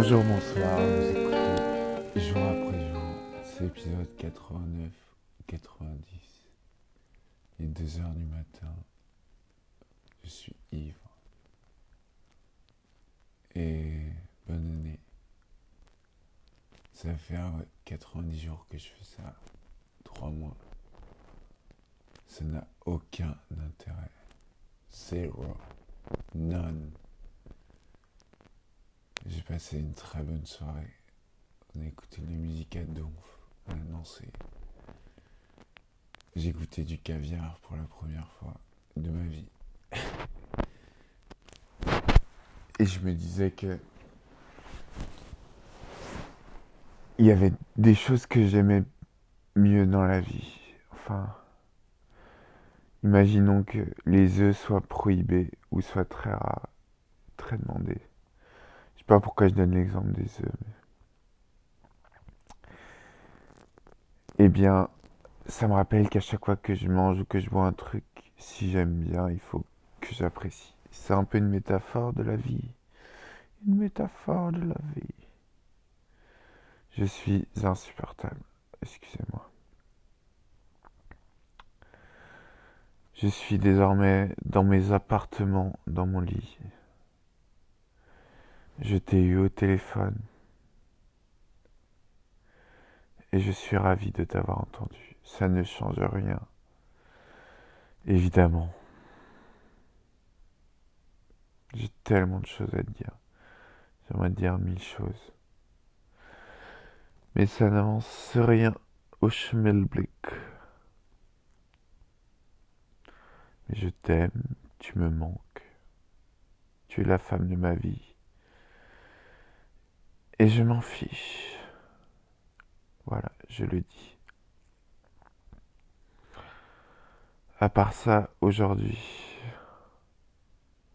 Bonjour, bonsoir, vous écoutez jour après jour, c'est épisode 89, 90. Il est 2h du matin, je suis ivre. Et bonne année. Ça fait 90 jours que je fais ça, 3 mois. Ça n'a aucun intérêt. Zero. None. J'ai passé une très bonne soirée. On a écouté de la musique à donf. On a dansé. J'ai goûté du caviar pour la première fois de ma vie. Et je me disais que il y avait des choses que j'aimais mieux dans la vie. Enfin, imaginons que les œufs soient prohibés ou soient très rares, très demandés. Pas pourquoi je donne l'exemple des œufs. Eh bien, ça me rappelle qu'à chaque fois que je mange ou que je bois un truc, si j'aime bien, il faut que j'apprécie. C'est un peu une métaphore de la vie. Une métaphore de la vie. Je suis insupportable. Excusez-moi. Je suis désormais dans mes appartements, dans mon lit. Je t'ai eu au téléphone. Et je suis ravi de t'avoir entendu. Ça ne change rien. Évidemment. J'ai tellement de choses à te dire. J'aimerais te dire mille choses. Mais ça n'avance rien au schmelblick. Mais je t'aime, tu me manques. Tu es la femme de ma vie. Et je m'en fiche. Voilà, je le dis. À part ça, aujourd'hui,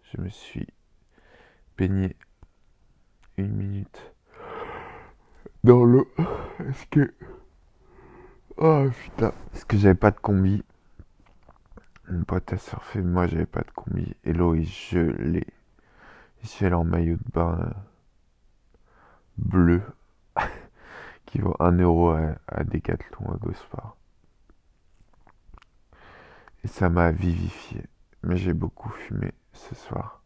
je me suis baigné une minute dans l'eau. Est-ce que. Oh putain. Est-ce que j'avais pas de combi? Mon pote a surfé, moi j'avais pas de combi. Et l'eau est gelée. Je suis allé en maillot de bain bleu qui vaut 1 euro à, à Decathlon à Gosport. Et ça m'a vivifié. Mais j'ai beaucoup fumé ce soir.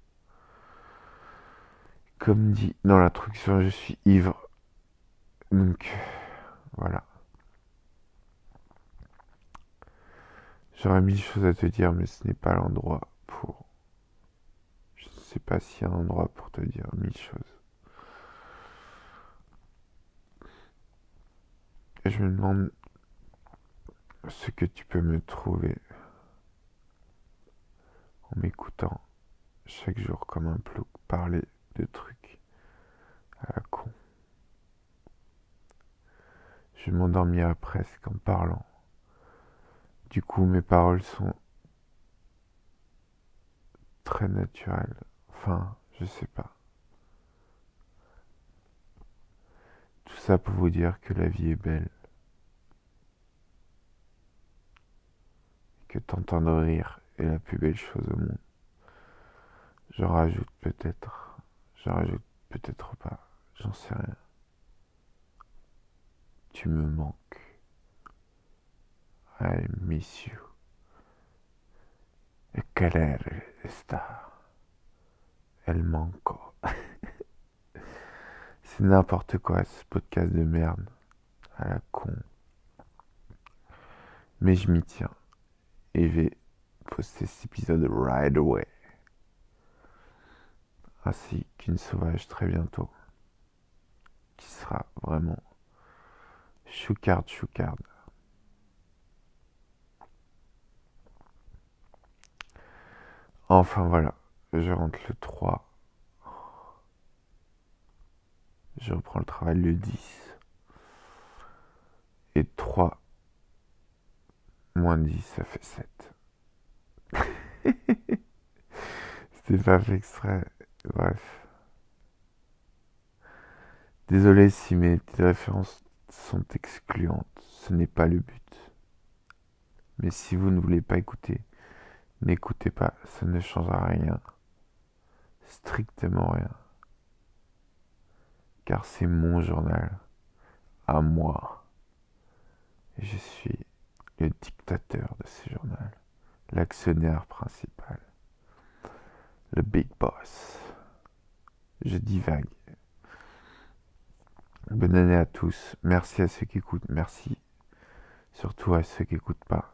Comme dit dans l'introduction, je suis ivre. Donc, voilà. J'aurais mille choses à te dire, mais ce n'est pas l'endroit pour. Je sais pas s'il y a un endroit pour te dire mille choses. Je me demande ce que tu peux me trouver en m'écoutant chaque jour comme un plouc parler de trucs à la con. Je m'endormirai presque en parlant. Du coup, mes paroles sont très naturelles. Enfin, je sais pas. Tout ça pour vous dire que la vie est belle. Que t'entendre rire est la plus belle chose au monde. Je rajoute peut-être, je rajoute peut-être pas, j'en sais rien. Tu me manques. I miss you. Et quelle está? El manco. C'est n'importe quoi ce podcast de merde. À la con. Mais je m'y tiens. Et je vais poster cet épisode right away. Ainsi qu'une sauvage très bientôt. Qui sera vraiment choucard choucard. Enfin voilà, je rentre le 3. Je reprends le travail le 10. Et 3 moins 10, ça fait 7. C'était pas fait extrait. Bref. Désolé si mes petites références sont excluantes. Ce n'est pas le but. Mais si vous ne voulez pas écouter, n'écoutez pas. Ça ne changera rien. Strictement rien. car c'est mon journal, à moi. Je suis le dictateur de ce journal, l'actionnaire principal, le big boss. Je divague. Bonne année à tous. Merci à ceux qui écoutent. Merci surtout à ceux qui écoutent pas.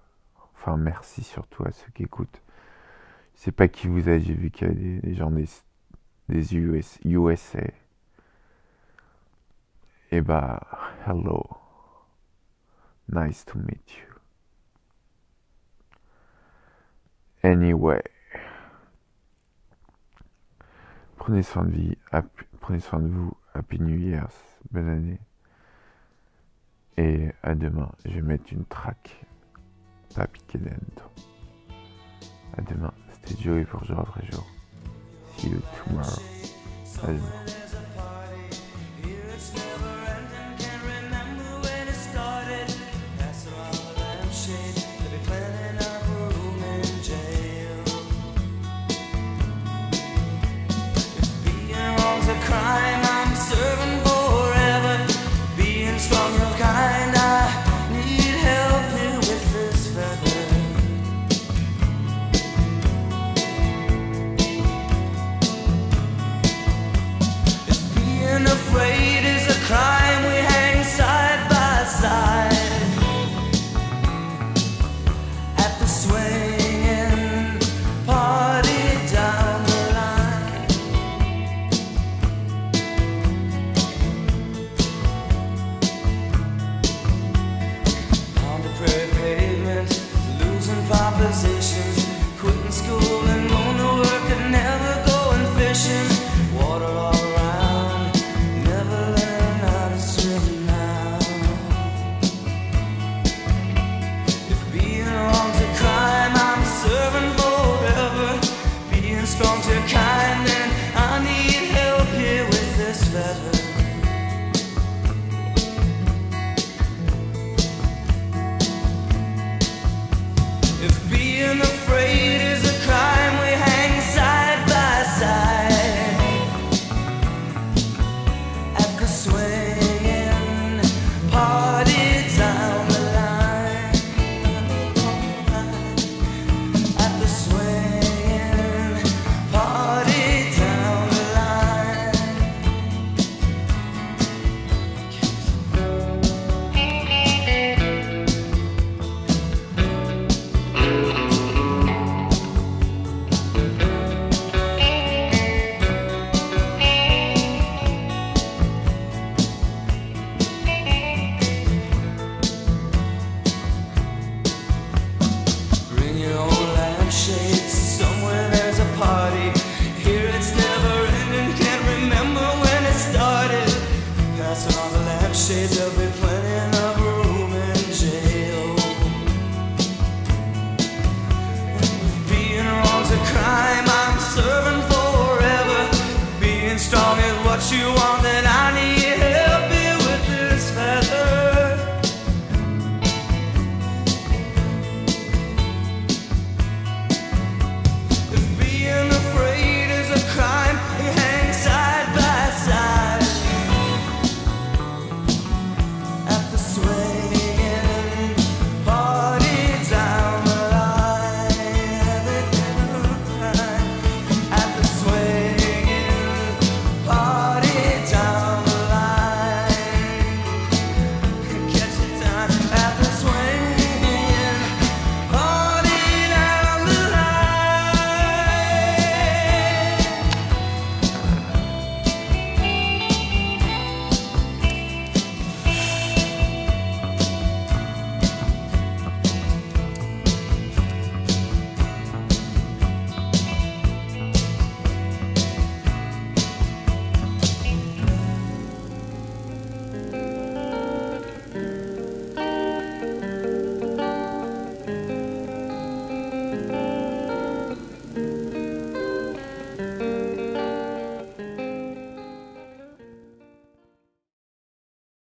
Enfin, merci surtout à ceux qui écoutent. Je sais pas qui vous êtes. J'ai vu qu'il y a des, gens des, des US, USA. Et bah, hello. Nice to meet you. Anyway. Prenez soin de vie, prenez soin de vous. Happy New Year, bonne année. Et à demain, je vais mettre une track. Pas piqué dentro. À demain, c'était Joey pour jour après jour. See you tomorrow. À demain. say that